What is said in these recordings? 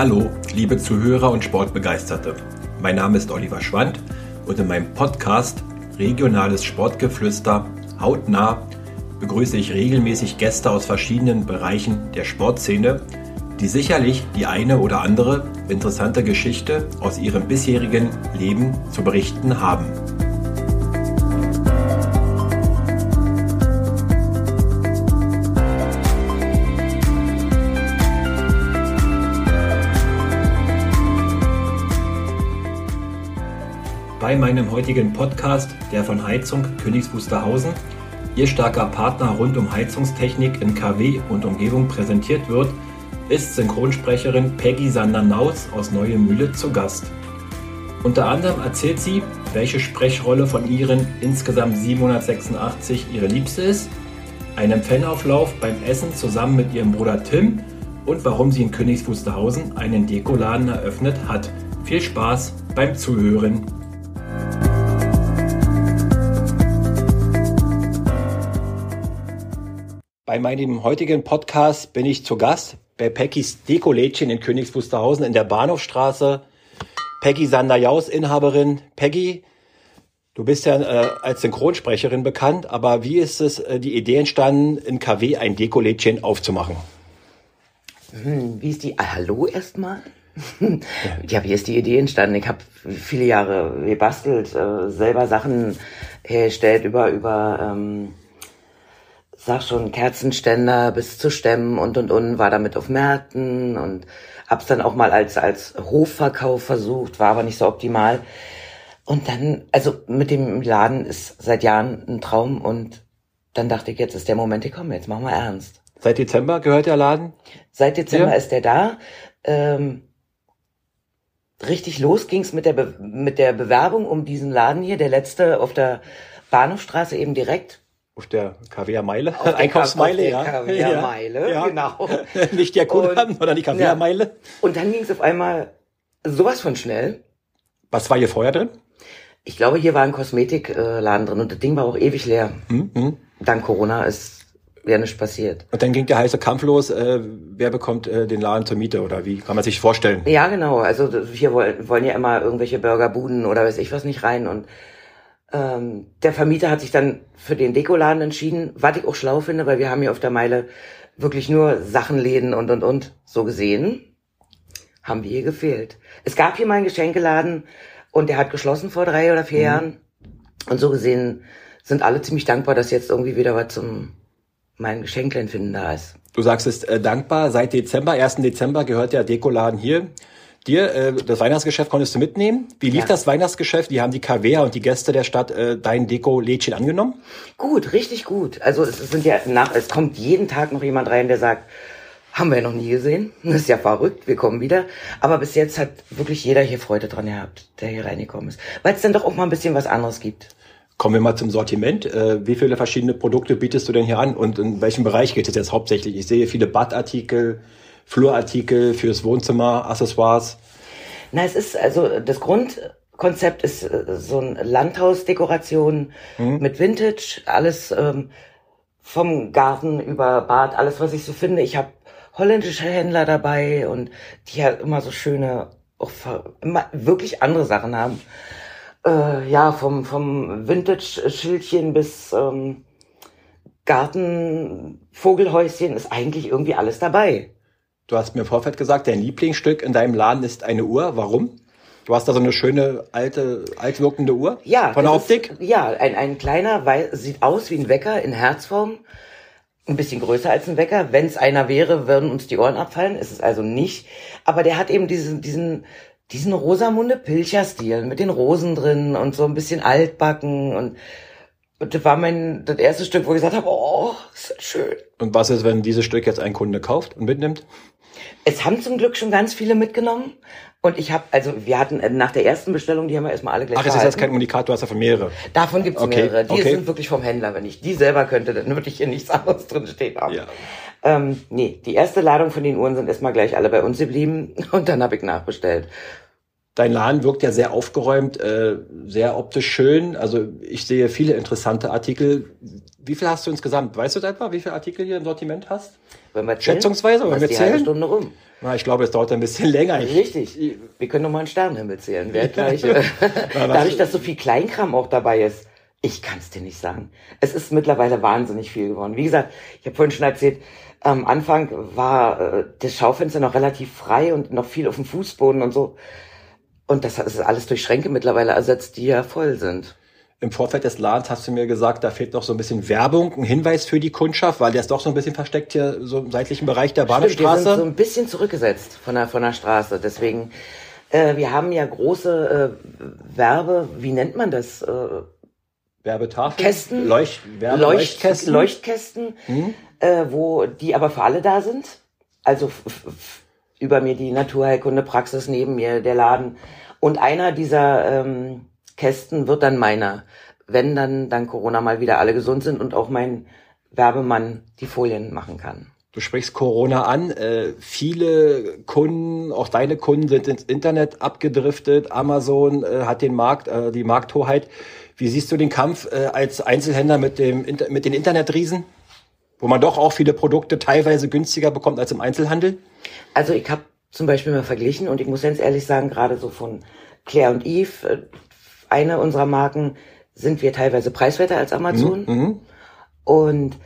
Hallo, liebe Zuhörer und Sportbegeisterte. Mein Name ist Oliver Schwand und in meinem Podcast Regionales Sportgeflüster hautnah begrüße ich regelmäßig Gäste aus verschiedenen Bereichen der Sportszene, die sicherlich die eine oder andere interessante Geschichte aus ihrem bisherigen Leben zu berichten haben. Bei meinem heutigen Podcast, der von Heizung Königs Wusterhausen, Ihr starker Partner rund um Heizungstechnik in KW und Umgebung präsentiert wird, ist Synchronsprecherin Peggy Sander-Naus aus Neue zu Gast. Unter anderem erzählt sie, welche Sprechrolle von ihren insgesamt 786 ihre liebste ist, einen Fanauflauf beim Essen zusammen mit ihrem Bruder Tim und warum sie in Königs Wusterhausen einen Dekoladen eröffnet hat. Viel Spaß beim Zuhören. Bei meinem heutigen Podcast bin ich zu Gast bei Peckys Deko-Lädchen in Königs Wusterhausen in der Bahnhofstraße. Peggy Sander-Jaus, Inhaberin. Peggy, du bist ja äh, als Synchronsprecherin bekannt, aber wie ist es äh, die Idee entstanden, in KW ein Deko-Lädchen aufzumachen? Hm, wie ist die? Ah, hallo erstmal. ja, wie ist die Idee entstanden? Ich habe viele Jahre gebastelt, äh, selber Sachen hergestellt über über ähm, sag schon, Kerzenständer bis zu Stämmen und und und, war damit auf Märkten und hab's dann auch mal als, als Hofverkauf versucht, war aber nicht so optimal. Und dann, also mit dem Laden ist seit Jahren ein Traum und dann dachte ich, jetzt ist der Moment gekommen, jetzt machen wir ernst. Seit Dezember gehört der Laden? Seit Dezember ja. ist der da. Ähm, richtig los ging's mit der, Be mit der Bewerbung um diesen Laden hier, der letzte auf der Bahnhofstraße eben direkt auf der Kaviarmeile, Einkaufsmeile, ja. Kaviarmeile, ja. genau. Nicht der Kudamm, sondern die Kaviarmeile. Ja. Und dann ging es auf einmal sowas von schnell. Was war hier vorher drin? Ich glaube, hier war ein Kosmetikladen drin und das Ding war auch ewig leer. Mhm. Dank Corona ist ja nichts passiert. Und dann ging der heiße Kampf los, äh, wer bekommt äh, den Laden zur Miete oder wie kann man sich vorstellen? Ja, genau. Also hier wollen, wollen ja immer irgendwelche Burgerbuden oder weiß ich was nicht rein und ähm, der Vermieter hat sich dann für den Dekoladen entschieden, was ich auch schlau finde, weil wir haben hier auf der Meile wirklich nur Sachenläden und und und so gesehen. Haben wir hier gefehlt. Es gab hier mal einen Geschenkeladen und der hat geschlossen vor drei oder vier mhm. Jahren. Und so gesehen sind alle ziemlich dankbar, dass jetzt irgendwie wieder was zum mein Geschenklein finden da ist. Du sagst es äh, dankbar. Seit Dezember, 1. Dezember gehört der Dekoladen hier dir. Äh, das Weihnachtsgeschäft konntest du mitnehmen. Wie lief ja. das Weihnachtsgeschäft? Wie haben die KW und die Gäste der Stadt äh, dein Deko-Lädchen angenommen? Gut, richtig gut. Also es sind ja nach, es kommt jeden Tag noch jemand rein, der sagt, haben wir noch nie gesehen. Das ist ja verrückt, wir kommen wieder. Aber bis jetzt hat wirklich jeder hier Freude dran gehabt, der hier reingekommen ist. Weil es dann doch auch mal ein bisschen was anderes gibt. Kommen wir mal zum Sortiment. Äh, wie viele verschiedene Produkte bietest du denn hier an und in welchem Bereich geht es jetzt hauptsächlich? Ich sehe viele Badartikel, Flurartikel fürs Wohnzimmer, Accessoires? Na, es ist also das Grundkonzept ist äh, so ein Landhausdekoration mhm. mit Vintage, alles ähm, vom Garten über Bad, alles was ich so finde. Ich habe holländische Händler dabei und die ja immer so schöne, auch immer wirklich andere Sachen haben. Äh, ja, vom vom Vintage-Schildchen bis ähm, Garten, Vogelhäuschen ist eigentlich irgendwie alles dabei. Du hast mir im Vorfeld gesagt, dein Lieblingsstück in deinem Laden ist eine Uhr. Warum? Du hast da so eine schöne alte, altwirkende Uhr. Ja. Von der Optik? Ist, ja, ein, ein kleiner, weil, sieht aus wie ein Wecker in Herzform. Ein bisschen größer als ein Wecker. Wenn es einer wäre, würden uns die Ohren abfallen. Ist es also nicht. Aber der hat eben diesen, diesen, diesen Rosamunde Pilcher-Stil mit den Rosen drin und so ein bisschen altbacken und und das war mein das erste Stück, wo ich gesagt habe, oh, ist das schön. Und was ist, wenn dieses Stück jetzt ein Kunde kauft und mitnimmt? Es haben zum Glück schon ganz viele mitgenommen. Und ich habe, also wir hatten äh, nach der ersten Bestellung, die haben wir erstmal alle gleich Ach, das ist jetzt kein Unikat, du hast davon mehrere. Davon gibt's okay. mehrere. Die okay. sind wirklich vom Händler. Wenn ich die selber könnte, dann würde ich hier nichts anderes drin stehen haben. Ja. Ähm, nee, die erste Ladung von den Uhren sind erstmal gleich alle bei uns geblieben und dann habe ich nachbestellt. Dein Laden wirkt ja sehr aufgeräumt, äh, sehr optisch schön. Also ich sehe viele interessante Artikel. wie viel hast du insgesamt? Weißt du etwa, wie viele Artikel hier im Sortiment hast? Wenn wir zählen, Schätzungsweise, ist wir die halbe? Stunde rum. Na, ich glaube, es dauert ein bisschen länger. Ich, Richtig. Wir können noch mal einen Sternenhimmel zählen. Wer gleich, äh, dadurch, dass so viel Kleinkram auch dabei ist, ich kann es dir nicht sagen. Es ist mittlerweile wahnsinnig viel geworden. Wie gesagt, ich habe vorhin schon erzählt, am Anfang war äh, das Schaufenster noch relativ frei und noch viel auf dem Fußboden und so. Und das ist alles durch Schränke mittlerweile ersetzt, die ja voll sind. Im Vorfeld des Ladens hast du mir gesagt, da fehlt noch so ein bisschen Werbung, ein Hinweis für die Kundschaft, weil der ist doch so ein bisschen versteckt hier so im seitlichen Bereich der Stimmt, wir sind so ein bisschen zurückgesetzt von der, von der Straße. Deswegen, äh, wir haben ja große äh, Werbe, wie nennt man das? Äh, Werbetafeln, Kästen? Leucht, Werbe Leucht, Leuchtkästen. Leuchtkästen, äh, wo die aber für alle da sind. Also über mir die Naturheilkunde Praxis, neben mir der Laden. Und einer dieser ähm, Kästen wird dann meiner, wenn dann dann Corona mal wieder alle gesund sind und auch mein Werbemann die Folien machen kann. Du sprichst Corona an. Äh, viele Kunden, auch deine Kunden, sind ins Internet abgedriftet. Amazon äh, hat den Markt, äh, die Markthoheit. Wie siehst du den Kampf äh, als Einzelhändler mit dem mit den Internetriesen, wo man doch auch viele Produkte teilweise günstiger bekommt als im Einzelhandel? Also ich habe zum Beispiel mal verglichen und ich muss ganz ehrlich sagen, gerade so von Claire und Eve, äh, eine unserer Marken, sind wir teilweise preiswerter als Amazon. Und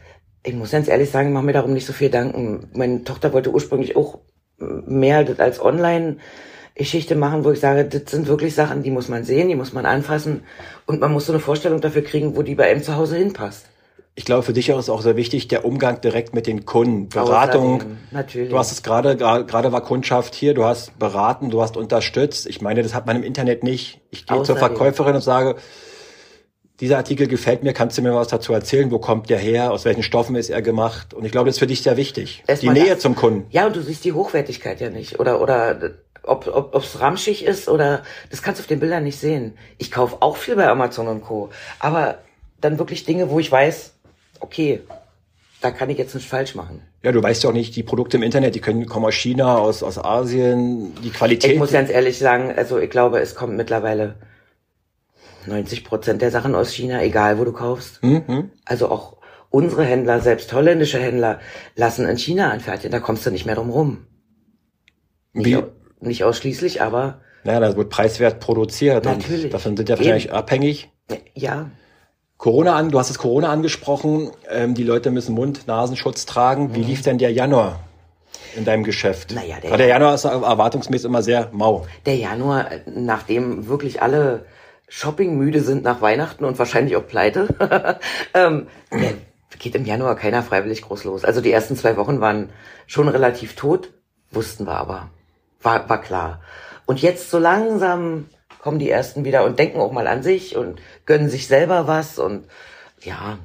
ich muss ganz ehrlich sagen, ich mache mir darum nicht so viel Danken. Meine Tochter wollte ursprünglich auch mehr das als Online-Geschichte machen, wo ich sage, das sind wirklich Sachen, die muss man sehen, die muss man anfassen und man muss so eine Vorstellung dafür kriegen, wo die bei einem zu Hause hinpasst. Ich glaube, für dich ist auch sehr wichtig der Umgang direkt mit den Kunden, Beratung. Außerdem, natürlich. Du hast es gerade, gerade war Kundschaft hier, du hast beraten, du hast unterstützt. Ich meine, das hat man im Internet nicht. Ich gehe zur. Verkäuferin und sage, dieser Artikel gefällt mir, kannst du mir was dazu erzählen? Wo kommt der her? Aus welchen Stoffen ist er gemacht? Und ich glaube, das ist für dich sehr wichtig. Erstmal die Nähe das. zum Kunden. Ja, und du siehst die Hochwertigkeit ja nicht. Oder, oder ob ob ob's ramschig ist oder das kannst du auf den Bildern nicht sehen. Ich kaufe auch viel bei Amazon und Co. Aber dann wirklich Dinge, wo ich weiß, okay, da kann ich jetzt nicht falsch machen. Ja, du weißt ja auch nicht, die Produkte im Internet, die können kommen aus China, aus, aus Asien, die Qualität. Ich muss ganz ehrlich sagen, also ich glaube, es kommt mittlerweile 90 Prozent der Sachen aus China, egal wo du kaufst. Mhm. Also auch unsere Händler, selbst holländische Händler, lassen in China anfertigen. Da kommst du nicht mehr drum rum. Nicht, Wie? nicht ausschließlich, aber Ja, das wird preiswert produziert. Natürlich. Und davon sind ja wahrscheinlich Eben. abhängig. ja, Corona an, du hast es Corona angesprochen. Ähm, die Leute müssen Mund-Nasenschutz tragen. Wie lief denn der Januar in deinem Geschäft? Mhm. Naja, der- der Januar ist erwartungsmäßig immer sehr mau. der Januar, äh, nachdem wirklich alle Shopping-müde sind nach Weihnachten und wahrscheinlich auch pleite, ähm, geht im Januar keiner freiwillig groß los. Also die ersten zwei Wochen waren schon relativ tot, wussten wir aber. War, war klar. Und jetzt so langsam kommen die ersten wieder und denken auch mal an sich und gönnen sich selber was und ja,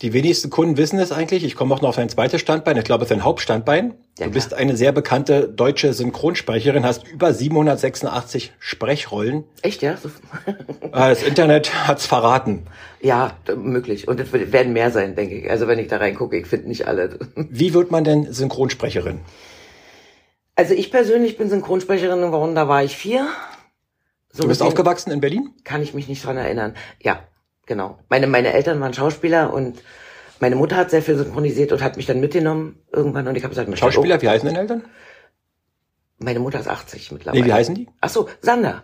Die wenigsten Kunden wissen es eigentlich. Ich komme auch noch auf dein zweites Standbein. Ich glaube, es ist dein Hauptstandbein. Ja, du bist eine sehr bekannte deutsche Synchronsprecherin, hast über 786 Sprechrollen. echt, ja? Äh, Das Internet hat's verraten. ja, möglich. Und es werden mehr sein, denke ich. Also wenn ich da reingucke, ich finde nicht alle. Wie wird man denn Synchronsprecherin? Also ich persönlich bin Synchronsprecherin geworden, da war ich vier. So Du bist aufgewachsen in Berlin? Kann ich mich nicht dran erinnern. Ja, genau. Meine, meine Eltern waren Schauspieler und meine Mutter hat sehr viel synchronisiert und hat mich dann mitgenommen irgendwann und ich habe gesagt, Schauspieler, wie heißen deine Eltern? Meine Mutter ist 80 mittlerweile. Nee, wie heißen die? Ach so, Sander.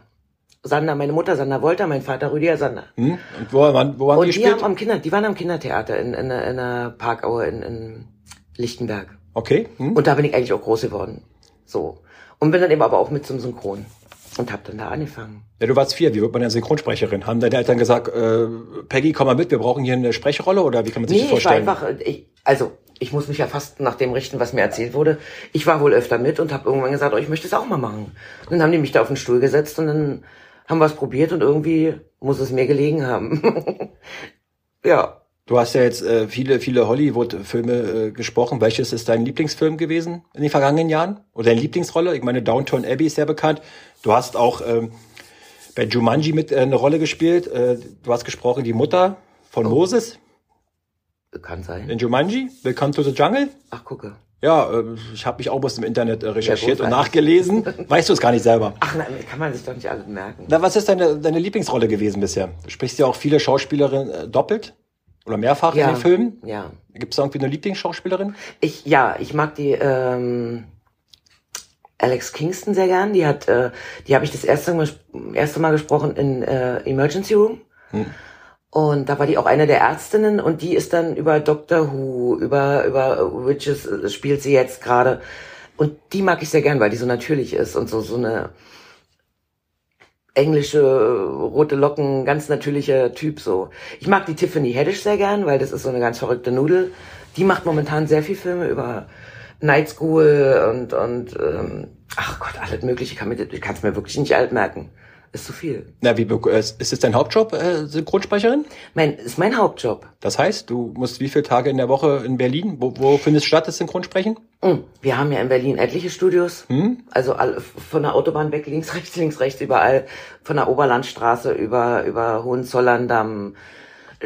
Sander, meine Mutter Sander Wolter, mein Vater Rüdiger Sander. Hm? Und wo, waren- wo waren Und die die haben am Kinder, die waren am Kindertheater in, in, in einer Parkaue in, in Lichtenberg. Okay. Hm? Und da bin ich eigentlich auch groß geworden. So. Und bin dann eben aber auch mit zum Synchron. Und hab dann da angefangen. Ja, du warst vier. Wie wird man denn Synchronsprecherin? Haben deine Eltern gesagt, äh, Peggy, komm mal mit, wir brauchen hier eine Sprechrolle? Oder wie kann man sich Nee, das ich war vorstellen? einfach, äh, ich, also ich muss mich ja fast nach dem richten, was mir erzählt wurde. Ich war wohl öfter mit und habe irgendwann gesagt, oh, ich möchte es auch mal machen. Und dann haben die mich da auf den Stuhl gesetzt und dann haben wir es probiert und irgendwie muss es mir gelegen haben. ja, Du hast ja jetzt äh, viele, viele Hollywood-Filme äh, gesprochen. Welches ist dein Lieblingsfilm gewesen in den vergangenen Jahren? Oder deine Lieblingsrolle? Ich meine, Downton Abbey ist sehr bekannt. Du hast auch ähm, bei Jumanji mit äh, eine Rolle gespielt. Äh, du hast gesprochen die Mutter Oh. von Moses kann sein. in Jumanji. Welcome to the Jungle. Ach, gucke. Ja, äh, ich habe mich auch aus dem Internet äh, recherchiert und nachgelesen. Weißt du es gar nicht selber? Ach nein, kann man sich doch nicht alles merken. Na, was ist deine, deine Lieblingsrolle gewesen bisher? Du sprichst ja auch viele Schauspielerinnen äh, doppelt oder mehrfach Ja, in den Filmen. ja. Gibt es irgendwie eine Lieblingsschauspielerin? Ich, ja, ich mag die ähm, Alex Kingston sehr gern. Die hat, äh, die habe ich das erste Mal, erste Mal gesprochen in äh, Emergency Room. Und da war die auch eine der Ärztinnen und die ist dann über Doctor Who, über, über Witches äh, spielt sie jetzt gerade. Und die mag ich sehr gern, weil die so natürlich ist und so, so eine englische, rote Locken, ganz natürlicher Typ so. Ich mag die Tiffany Haddish sehr gern, weil das ist so eine ganz verrückte Nudel. Die macht momentan sehr viel Filme über Night School und, und ähm, ach Gott, alles mögliche. Ich kann mir, ich kann es mir wirklich nicht alt merken. Ist zu viel. Na, wie, äh, ist es dein Hauptjob, äh, Synchronsprecherin? Mein, ist mein Hauptjob. Das heißt, du musst wie viele Tage in der Woche in Berlin? Wo, wo findest statt das Synchronsprechen? Mm, Wir haben ja in Berlin etliche Studios. Also all, von der Autobahn weg, links, rechts, links, rechts, überall. Von der Oberlandstraße über, über Hohenzollern-Damm,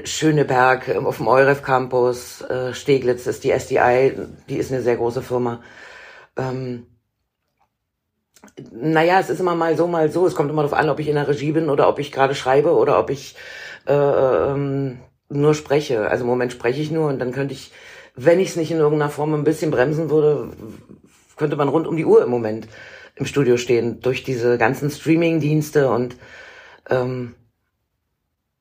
Schöneberg ähm, auf dem Euref Campus, äh, Steglitz ist die SDI, die ist eine sehr große Firma. Ähm, naja, es ist immer mal so, mal so. Es kommt immer darauf an, ob ich in der Regie bin oder ob ich gerade schreibe oder ob ich äh, ähm, nur spreche. Also im Moment spreche ich nur und dann könnte ich, wenn ich es nicht in irgendeiner Form ein bisschen bremsen würde, könnte man rund um die Uhr im Moment im Studio stehen durch diese ganzen Streaming-Dienste und ähm,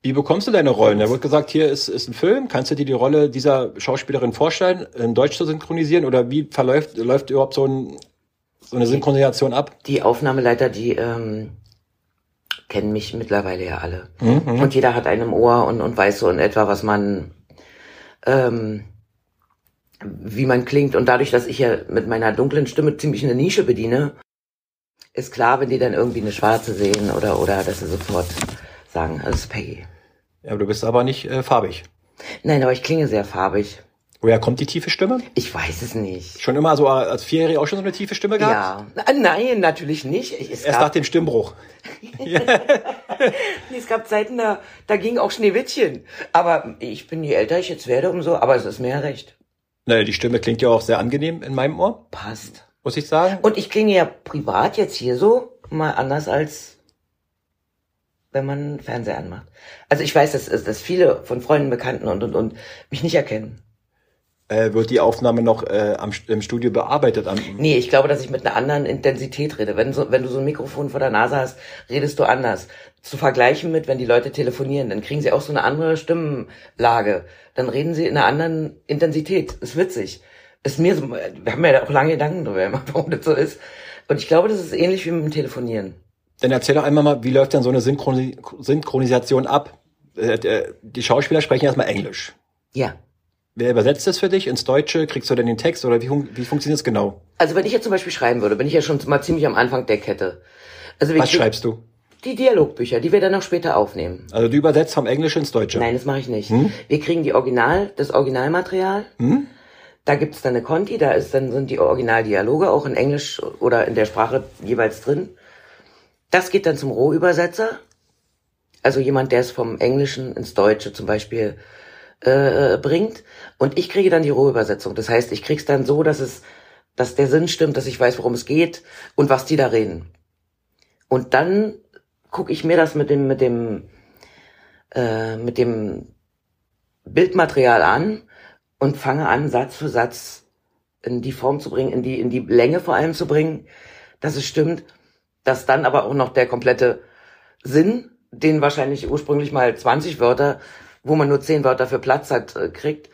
Wie bekommst du deine Rollen? Da wird gesagt, hier ist, ist ein Film. Kannst du dir die Rolle dieser Schauspielerin vorstellen, in Deutsch zu synchronisieren? Oder wie verläuft läuft überhaupt so, ein, so eine Synchronisation ab? die Aufnahmeleiter, die ähm, kennen mich mittlerweile ja alle. Und jeder hat einen im Ohr und, und weiß so in etwa, was man, ähm, wie man klingt. Und dadurch, dass ich ja mit meiner dunklen Stimme ziemlich eine Nische bediene, ist klar, wenn die dann irgendwie eine schwarze sehen oder, oder dass sie sofort sagen, das ist Peggy. Ja, du bist aber nicht äh, farbig. Nein, aber ich klinge sehr farbig. Woher kommt die tiefe Stimme? Ich weiß es nicht. Schon immer so als Vierjährige auch schon so eine tiefe Stimme gehabt? Ja. Na, Nein, natürlich nicht. Es Erst nach dem Stimmbruch. Nee, es gab Zeiten, da, da ging auch Schneewittchen. Aber ich bin, je älter ich jetzt werde, umso, aber es ist mir ja recht. Naja, die Stimme klingt ja auch sehr angenehm in meinem Ohr, Passt. muss ich sagen. Und ich klinge ja privat jetzt hier so mal anders als wenn man Fernseher anmacht. Also ich weiß, dass, dass viele von Freunden, Bekannten und, und, und mich nicht erkennen. Äh, wird die Aufnahme noch äh, am, im Studio bearbeitet? Am, Nee, ich glaube, dass ich mit einer anderen Intensität rede. Wenn, so, wenn du so ein Mikrofon vor der Nase hast, redest du anders. Zu vergleichen mit, wenn die Leute telefonieren, dann kriegen sie auch so eine andere Stimmenlage. Dann reden sie in einer anderen Intensität. Ist witzig. Ist mir so, wir haben ja auch lange Gedanken gemacht, warum das so ist. Und ich glaube, das ist ähnlich wie mit dem Telefonieren. Dann erzähl doch einmal mal, wie läuft denn so eine Synchroni Synchronisation ab? Äh, äh, die Schauspieler sprechen erstmal Englisch. Ja. Wer übersetzt das für dich ins Deutsche? Kriegst du denn den Text oder wie, wie funktioniert es genau? Also wenn ich jetzt zum Beispiel schreiben würde, bin ich ja schon mal ziemlich am Anfang der Kette. Also wir Was schreibst du? Die Dialogbücher, die wir dann noch später aufnehmen. Also du übersetzt vom Englisch ins Deutsche. Nein, das mache ich nicht. Wir kriegen die Original, das Originalmaterial. Da gibt's dann eine Conti, da ist dann sind die Originaldialoge auch in Englisch oder in der Sprache jeweils drin. Das geht dann zum Rohübersetzer. Also jemand, der es vom Englischen ins Deutsche zum Beispiel äh, bringt. Und ich kriege dann die Rohübersetzung. Das heißt, ich krieg's dann so, dass es, dass der Sinn stimmt, dass ich weiß, worum es geht und was die da reden. Und dann gucke ich mir das mit dem, mit dem, äh, mit dem Bildmaterial an und fange an, Satz für Satz in die Form zu bringen, in die, in die Länge vor allem zu bringen, dass es stimmt, dass dann aber auch noch der komplette Sinn, den wahrscheinlich ursprünglich mal 20 Wörter, wo man nur 10 Wörter für Platz hat, äh, kriegt.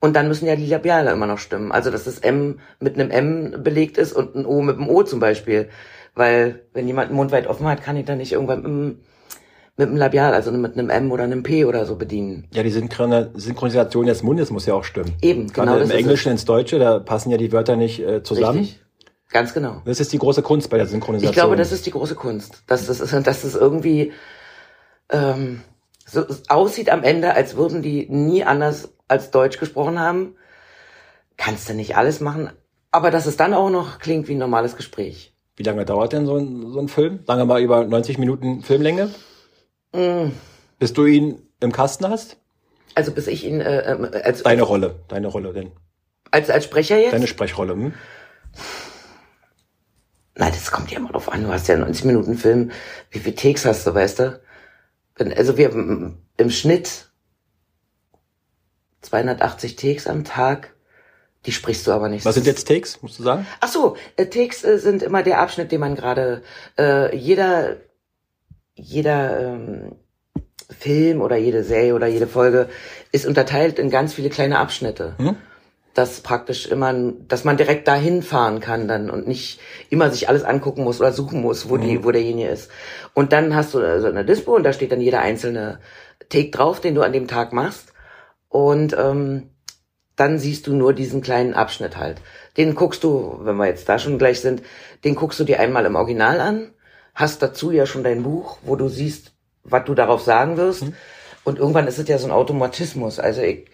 Und dann müssen ja die Labiale immer noch stimmen. Also, dass das M mit einem M belegt ist und ein O mit einem O zum Beispiel. Weil, wenn jemand den Mund weit offen hat, kann ich dann nicht irgendwann mit, einem- mit einem Labial, also mit einem M oder einem P oder so bedienen. Ja, die Synchron Synchronisation des Mundes muss ja auch stimmen. Eben, Gerade genau im Englischen ins Deutsche, da passen ja die Wörter nicht äh, zusammen. Richtig. Ganz genau. Das ist die große Kunst bei der Synchronisation. Ich glaube, das ist die große Kunst, dass das, ist, dass das irgendwie ähm, so aussieht am Ende, als würden die nie anders als Deutsch gesprochen haben. Kannst du nicht alles machen, aber dass es dann auch noch klingt wie ein normales Gespräch. Wie lange dauert denn so ein, so ein Film? Lange mal über 90 Minuten Filmlänge? Mm. Bis du ihn im Kasten hast? Also bis ich ihn äh, ähm, als Deine Rolle, deine Rolle denn. Als, als Sprecher jetzt? Deine Sprechrolle, hm? Nein, das kommt ja immer drauf an. Du hast ja 90 Minuten Film. Wie viele Takes hast du, weißt du? Also wir im Schnitt 280 Takes am Tag. Die sprichst du aber nicht. Was sind jetzt Takes, musst du sagen? Ach so, äh, Takes äh, sind immer der Abschnitt, den man gerade äh, jeder jeder ähm, Film oder jede Serie oder jede Folge ist unterteilt in ganz viele kleine Abschnitte. Hm? Das praktisch immer, dass man direkt dahin fahren kann dann und nicht immer sich alles angucken muss oder suchen muss, wo hm. die, wo derjenige ist. Und dann hast du so eine Dispo und da steht dann jeder einzelne Take drauf, den du an dem Tag machst. Und ähm, dann siehst du nur diesen kleinen Abschnitt halt. Den guckst du, wenn wir jetzt da schon gleich sind, den guckst du dir einmal im Original an, hast dazu ja schon dein Buch, wo du siehst, was du darauf sagen wirst. Mhm. Und irgendwann ist es ja so ein Automatismus. Also ich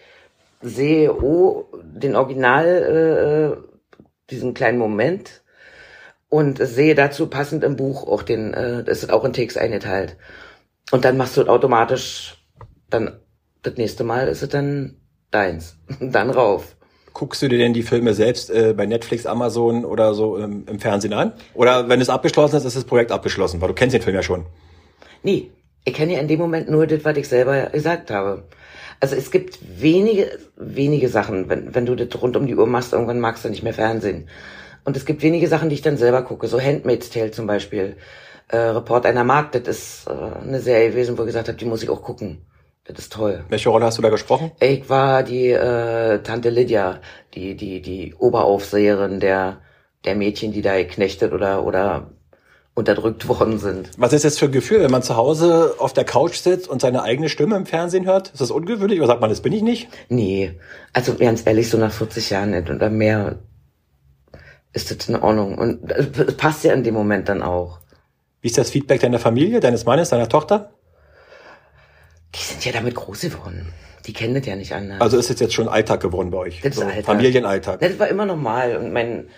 sehe oh, den Original, äh, diesen kleinen Moment und sehe dazu passend im Buch auch den, äh, das ist auch in Text eingeteilt. Und dann machst du automatisch, dann das nächste Mal ist es dann deins. dann rauf. Guckst du dir denn die Filme selbst äh, bei Netflix, Amazon oder so im, im Fernsehen an? Oder wenn es abgeschlossen ist, ist das Projekt abgeschlossen, weil du kennst den Film ja schon. Nee, ich kenne ja in dem Moment nur das, was ich selber gesagt habe. Also es gibt wenige, wenige Sachen, wenn, wenn du das rund um die Uhr machst, irgendwann magst du nicht mehr Fernsehen. Und es gibt wenige Sachen, die ich dann selber gucke, so Handmaid's Tale zum Beispiel. Äh, Report einer Markt, das ist äh, eine Serie gewesen, wo ich gesagt habe, die muss ich auch gucken. Das ist toll. Welche Rolle hast du da gesprochen? Ich war die äh, Tante Lydia, die, die, die Oberaufseherin der, der Mädchen, die da geknechtet oder, oder unterdrückt worden sind. Was ist das für ein Gefühl, wenn man zu Hause auf der Couch sitzt und seine eigene Stimme im Fernsehen hört? Ist das ungewöhnlich oder sagt man, das bin ich nicht? Nee, also ganz ehrlich, so nach 40 Jahren nicht oder mehr ist das in Ordnung. Und es passt ja in dem Moment dann auch. Wie ist das Feedback deiner Familie, deines Mannes, deiner Tochter? Die sind ja damit groß geworden. Die kennen das ja nicht anders. Also ist es jetzt schon Alltag geworden bei euch? Das ist so Alltag. Familienalltag. Das war immer normal. Und mein,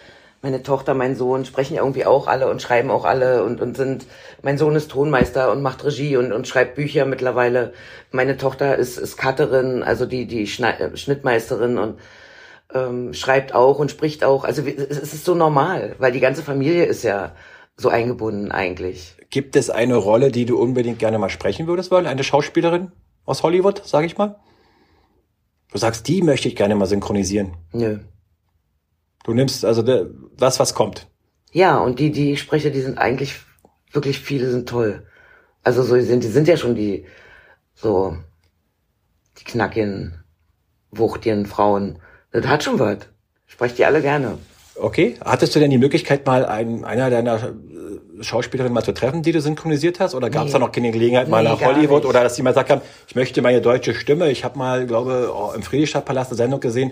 meine Tochter, mein Sohn sprechen irgendwie auch alle und schreiben auch alle und, und sind, mein Sohn ist Tonmeister und macht Regie und, und schreibt Bücher mittlerweile. Meine Tochter ist, ist Cutterin, also die, die äh, Schnittmeisterin und ähm, schreibt auch und spricht auch. Also es ist so normal, weil die ganze Familie ist ja so eingebunden eigentlich. Gibt es eine Rolle, die du unbedingt gerne mal sprechen würdest wollen? Eine Schauspielerin aus Hollywood, sage ich mal? Du sagst, die möchte ich gerne mal synchronisieren. Nö. Du nimmst also das, was kommt. Ja, und die, die Sprecher, die sind eigentlich wirklich viele sind toll. Also so die sind, die sind ja schon die so die knackigen, wuchtigen Frauen. Das hat schon was. Sprecht die alle gerne. Okay. Hattest du denn die Möglichkeit, mal einen, einer deiner äh, Schauspielerinnen mal zu treffen, die du synchronisiert hast? Oder gab es nee. da noch keine Gelegenheit, mal nee, nach Hollywood? Oder dass die mal gesagt haben, ich möchte meine deutsche Stimme. Ich habe mal, glaube oh, im Friedrichstadtpalast eine Sendung gesehen,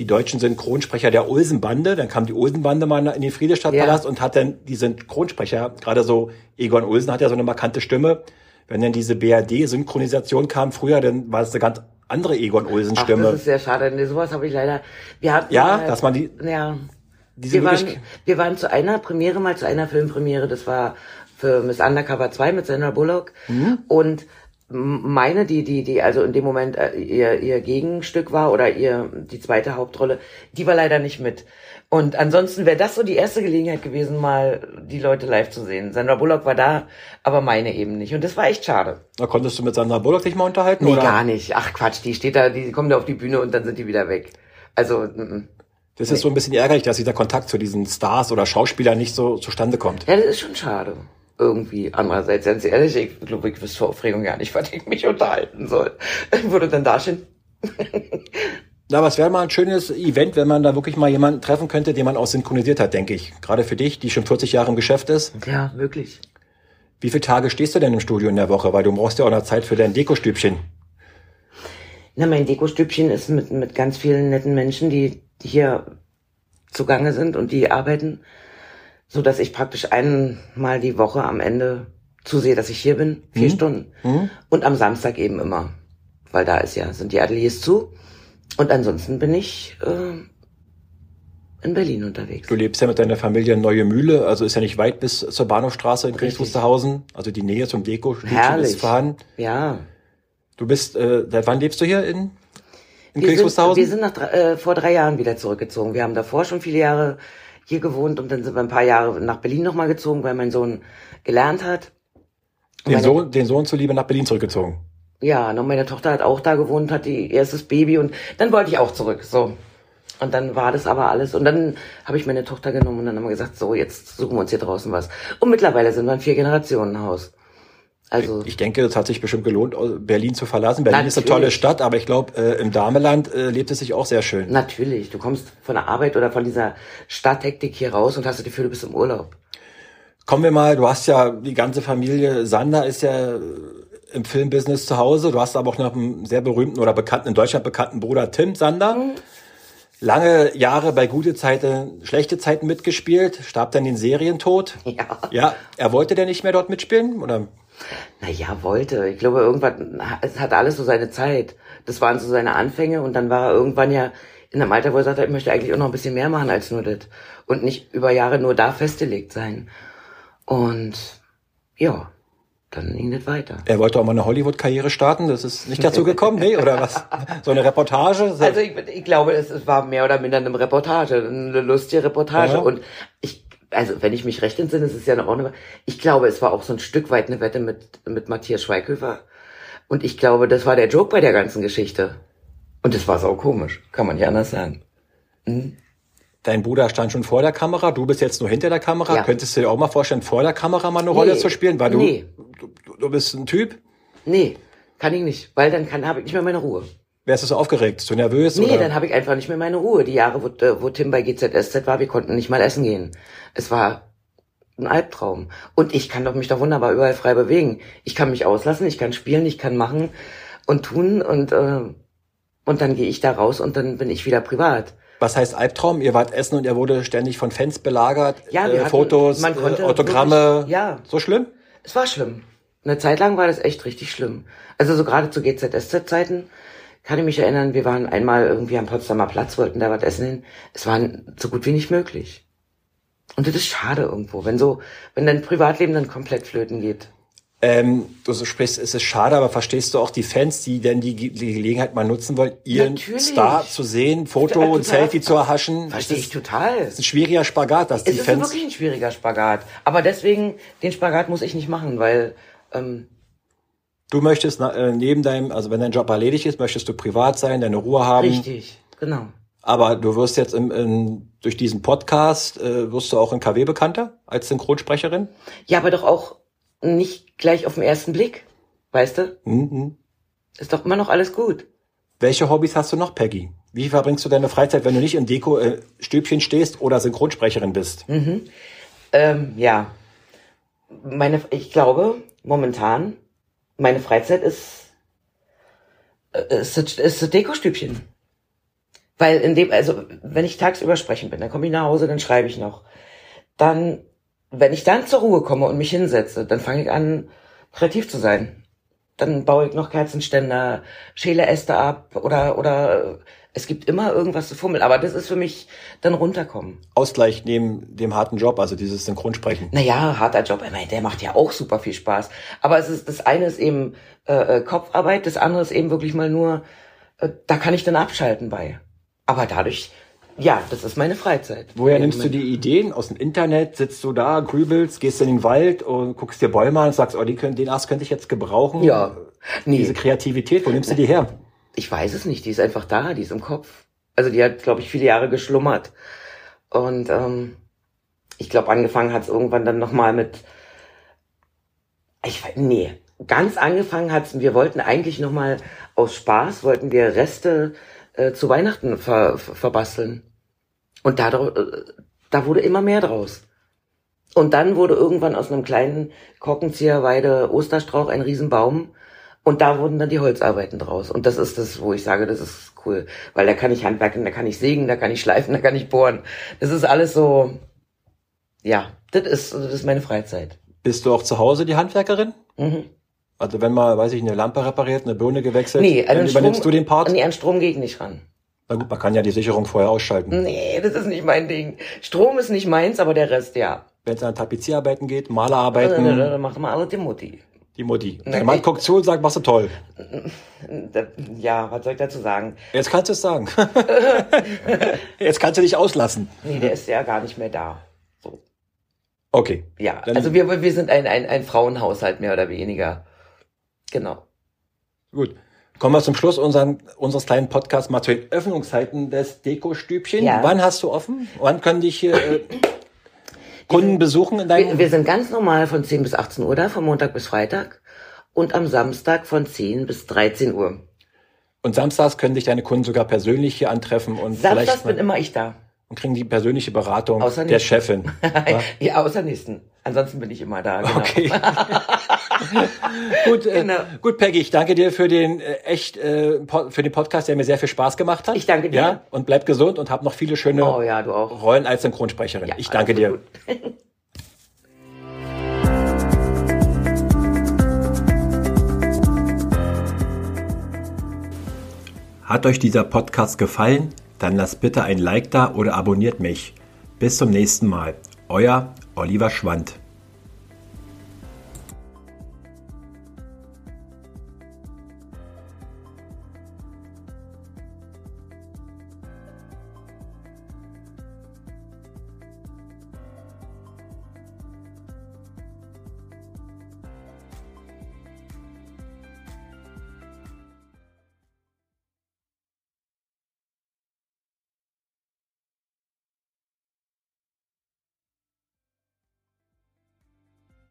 die deutschen Synchronsprecher der Olsenbande. Dann kam die Olsenbande mal in den Friedrichstadtpalast ja. und hat dann die Synchronsprecher, gerade so Egon Olsen hat ja so eine markante Stimme. Wenn dann diese BRD-Synchronisation kam früher, dann war es eine ganz andere Egon Olsen-Stimme. Das ist sehr schade. Nee, sowas habe ich leider. Wir hatten ja, mal, dass man die. Ja. wir, waren, wir waren zu einer Premiere mal, zu einer Filmpremiere, das war für Miss Undercover 2 mit Sandra Bullock. Mhm. Und meine, die, die, die also in dem Moment äh, ihr, ihr Gegenstück war oder ihr die zweite Hauptrolle, die war leider nicht mit. Und ansonsten wäre das so die erste Gelegenheit gewesen, mal die Leute live zu sehen. Sandra Bullock war da, aber meine eben nicht. Und das war echt schade. Da konntest du mit Sandra Bullock dich mal unterhalten? Nee, oder? gar nicht. Ach Quatsch, die steht da, die kommen da auf die Bühne und dann sind die wieder weg. Also, m das ist nee. so ein bisschen ärgerlich, dass dieser Kontakt zu diesen Stars oder Schauspielern nicht so zustande kommt. Ja, das ist schon schade irgendwie. Andererseits, ganz ehrlich, ich glaube, ich wüsste vor Aufregung gar nicht, was ich mich unterhalten soll. Ich würde dann da stehen. Na, aber es wäre mal ein schönes Event, wenn man da wirklich mal jemanden treffen könnte, den man auch synchronisiert hat, denke ich. Gerade für dich, die schon 40 Jahre im Geschäft ist. Ja, wirklich. Wie viele Tage stehst du denn im Studio in der Woche? Weil du brauchst ja auch noch Zeit für dein Dekostübchen. Na, mein Dekostübchen ist mit, mit ganz vielen netten Menschen, die, die hier zugange sind und die arbeiten so dass ich praktisch einmal die Woche am Ende zusehe, dass ich hier bin, vier mhm. Stunden. Mhm. Und am Samstag eben immer, weil da ist ja, sind die Ateliers zu. Und ansonsten bin ich äh, in Berlin unterwegs. Du lebst ja mit deiner Familie in Neue Mühle, also ist ja nicht weit bis zur Bahnhofstraße in Königs Wusterhausen. Also die Nähe zum Deko ist vorhanden. Ja. Du bist, äh, seit wann lebst du hier in? in wir sind, Königswusterhausen? wir sind nach, äh, vor drei Jahren wieder zurückgezogen. Wir haben davor schon viele Jahre hier gewohnt und dann sind wir ein paar Jahre nach Berlin nochmal gezogen, weil mein Sohn gelernt hat. den, meine- Sohn, den Sohn zuliebe nach Berlin zurückgezogen. Ja, und meine Tochter hat auch da gewohnt, hat die erstes Baby und dann wollte ich auch zurück. So. Und dann war das aber alles. Und dann habe ich meine Tochter genommen und dann haben wir gesagt, so, jetzt suchen wir uns hier draußen was. Und mittlerweile sind wir ein Vier-Generationen-Haus. Also, Ich denke, es hat sich bestimmt gelohnt, Berlin zu verlassen. Berlin ist eine Natürlich. tolle Stadt, aber ich glaube, äh, im Dameland äh, lebt es sich auch sehr schön. natürlich, du kommst von der Arbeit oder von dieser Stadthektik hier raus und hast das Gefühl, du bist im Urlaub. Kommen wir mal, du hast ja die ganze Familie, Sander ist ja äh, im Filmbusiness zu Hause, du hast aber auch noch einen sehr berühmten oder bekannten, in Deutschland bekannten Bruder Tim Sander. Lange Jahre bei gute Zeiten, schlechte Zeiten mitgespielt, starb dann den Serientod. Ja. Ja, er wollte der nicht mehr dort mitspielen? Oder? Naja, wollte. Ich glaube, irgendwann, es hat alles so seine Zeit. Das waren so seine Anfänge und dann war er irgendwann ja in einem Alter, wo er sagte, ich möchte eigentlich auch noch ein bisschen mehr machen als nur das. Und nicht über Jahre nur da festgelegt sein. Und ja, dann ging das weiter. Er wollte auch mal eine Hollywood-Karriere starten, das ist nicht dazu gekommen, nee, oder was? So eine Reportage? So- Also ich, ich glaube, es, es war mehr oder minder eine Reportage, eine lustige Reportage. Ja. Und ich, also wenn ich mich recht entsinne, es ist ja noch eine, ich glaube, es war auch so ein Stück weit eine Wette mit, mit Matthias Schweighöfer. Und ich glaube, das war der Joke bei der ganzen Geschichte. Und das war sau komisch, kann man nicht anders sagen. Dein Bruder stand schon vor der Kamera, du bist jetzt nur hinter der Kamera. Ja. Könntest du dir auch mal vorstellen, vor der Kamera mal eine Rolle Nee. zu spielen? Weil du, Nee. du, du bist ein Typ. Nee, kann ich nicht, weil dann kann habe ich nicht mehr meine Ruhe. Wärst du so aufgeregt, zu nervös? Nee, oder? dann habe ich einfach nicht mehr meine Ruhe. Die Jahre, wo, äh, wo Tim bei GZSZ war, wir konnten nicht mal essen gehen. Es war ein Albtraum. Und ich kann doch mich da wunderbar überall frei bewegen. Ich kann mich auslassen, ich kann spielen, ich kann machen und tun und äh, und dann gehe ich da raus und dann bin ich wieder privat. Was heißt Albtraum? Ihr wart essen und er wurde ständig von Fans belagert. Ja, wir äh, hatten- Fotos, man konnte äh, Autogramme. wirklich- ja. So schlimm? Es war schlimm. Eine Zeit lang war das echt richtig schlimm. Also so gerade zu GZSZ-Zeiten kann ich mich erinnern, wir waren einmal irgendwie am Potsdamer Platz, wollten da was essen hin. Es war so gut wie nicht möglich. Und das ist schade irgendwo, wenn so, wenn dein Privatleben dann komplett flöten geht. Ähm, du sprichst, es ist schade, aber verstehst du auch die Fans, die denn die, Ge- die Gelegenheit mal nutzen wollen, ihren Natürlich. Star zu sehen, Foto Ja, und total. Selfie zu erhaschen? Verstehe das ich ist, total. das ist ein schwieriger Spagat, dass Es die ist Fans. wirklich ein schwieriger Spagat. Aber deswegen, den Spagat muss ich nicht machen, weil ähm, Du möchtest äh, neben deinem, also wenn dein Job erledigt ist, möchtest du privat sein, deine Ruhe haben. richtig, genau. Aber du wirst jetzt im, in, durch diesen Podcast, äh, wirst du auch in KW bekannter als Synchronsprecherin? Ja, aber doch auch nicht gleich auf den ersten Blick. Weißt du? Mhm. Ist doch immer noch alles gut. Welche Hobbys hast du noch, Peggy? Wie verbringst du deine Freizeit, wenn du nicht im Deko-Stübchen stehst oder Synchronsprecherin bist? Ähm, ja. Meine, ich glaube, momentan, meine Freizeit ist, äh, ist, ist das Dekostübchen. Weil in dem, also, wenn ich tagsüber sprechen bin, dann komme ich nach Hause, dann schreibe ich noch. Dann, wenn ich dann zur Ruhe komme und mich hinsetze, dann fange ich an, kreativ zu sein. Dann baue ich noch Kerzenständer, schäle Äste ab oder, oder, es gibt immer irgendwas zu fummeln. Aber das ist für mich dann runterkommen. Ausgleich neben dem harten Job, also dieses Synchronsprechen. Naja, harter Job, ich meine, der macht ja auch super viel Spaß. Aber es ist, das eine ist eben äh, äh, Kopfarbeit, das andere ist eben wirklich mal nur, äh, da kann ich dann abschalten bei. Aber dadurch, ja, das ist meine Freizeit. Woher nimmst du mit- die Ideen? Aus dem Internet? Sitzt du da, grübelst, gehst in den Wald und guckst dir Bäume an und sagst, oh, die können, den Ast könnte ich jetzt gebrauchen? Ja. Nee. Diese Kreativität, wo nimmst du die her? Ich weiß es nicht, die ist einfach da, die ist im Kopf. Also die hat, glaube ich, viele Jahre geschlummert. Und ähm, ich glaube, angefangen hat es irgendwann dann nochmal mit, ich weiß, nee, ganz angefangen hat's. wir wollten eigentlich nochmal aus Spaß, wollten wir Reste äh, zu Weihnachten ver, ver, verbasteln. Und da, äh, da wurde immer mehr draus. Und dann wurde irgendwann aus einem kleinen Korkenzieherweide Osterstrauch ein Riesenbaum. Und da wurden dann die Holzarbeiten draus. Und das ist das, wo ich sage, das ist cool. Weil da kann ich handwerken, da kann ich sägen, da kann ich schleifen, da kann ich bohren. Das ist alles so, ja, das ist, das ist meine Freizeit. Bist du auch zu Hause die Handwerkerin? Mhm. Also wenn mal, weiß ich, eine Lampe repariert, eine Birne gewechselt, Nee, dann an den übernimmst Strom, du den Part? Nee, an Strom gehe ich nicht ran. Na gut, man kann ja die Sicherung vorher ausschalten. Nee, das ist nicht mein Ding. Strom ist nicht meins, aber der Rest ja. Wenn es an Tapezierarbeiten geht, Dann Malerarbeiten, macht mal alle die Mutti. Die Mutti. Der Mann guckt zu und sagt, machst du toll. Ja, was soll ich dazu sagen? Jetzt kannst du es sagen. Jetzt kannst du dich auslassen. Nee, der ist ja gar nicht mehr da. So. Okay. Ja, Dann- also wir, wir sind ein, ein, ein Frauenhaushalt mehr oder weniger. Genau. Gut. Kommen wir zum Schluss unseren, unseres kleinen Podcasts mal zu den Öffnungszeiten des Dekostübchen. Ja. Wann hast du offen? Wann können dich hier äh, Kunden besuchen in deinem Wir, wir sind ganz normal von 10 bis 18 Uhr da, von Montag bis Freitag. Und am Samstag von 10 bis 13 Uhr. Und samstags können dich deine Kunden sogar persönlich hier antreffen und Samstags vielleicht bin immer ich da. und kriegen die persönliche Beratung der. Chefin. Ja? ja, außer nächsten. Ansonsten bin ich immer da. Genau. Okay. gut, äh, Genau. gut, Peggy, ich danke dir für den äh, echt äh, für den Podcast, der mir sehr viel Spaß gemacht hat. Ich danke dir. Ja, und bleib gesund und hab noch viele schöne Oh ja. Rollen als Synchronsprecherin. Ja, ich danke dir. Hat euch dieser Podcast gefallen? Dann lasst bitte ein Like da oder abonniert mich. Bis zum nächsten Mal. Euer Oliver Schwand.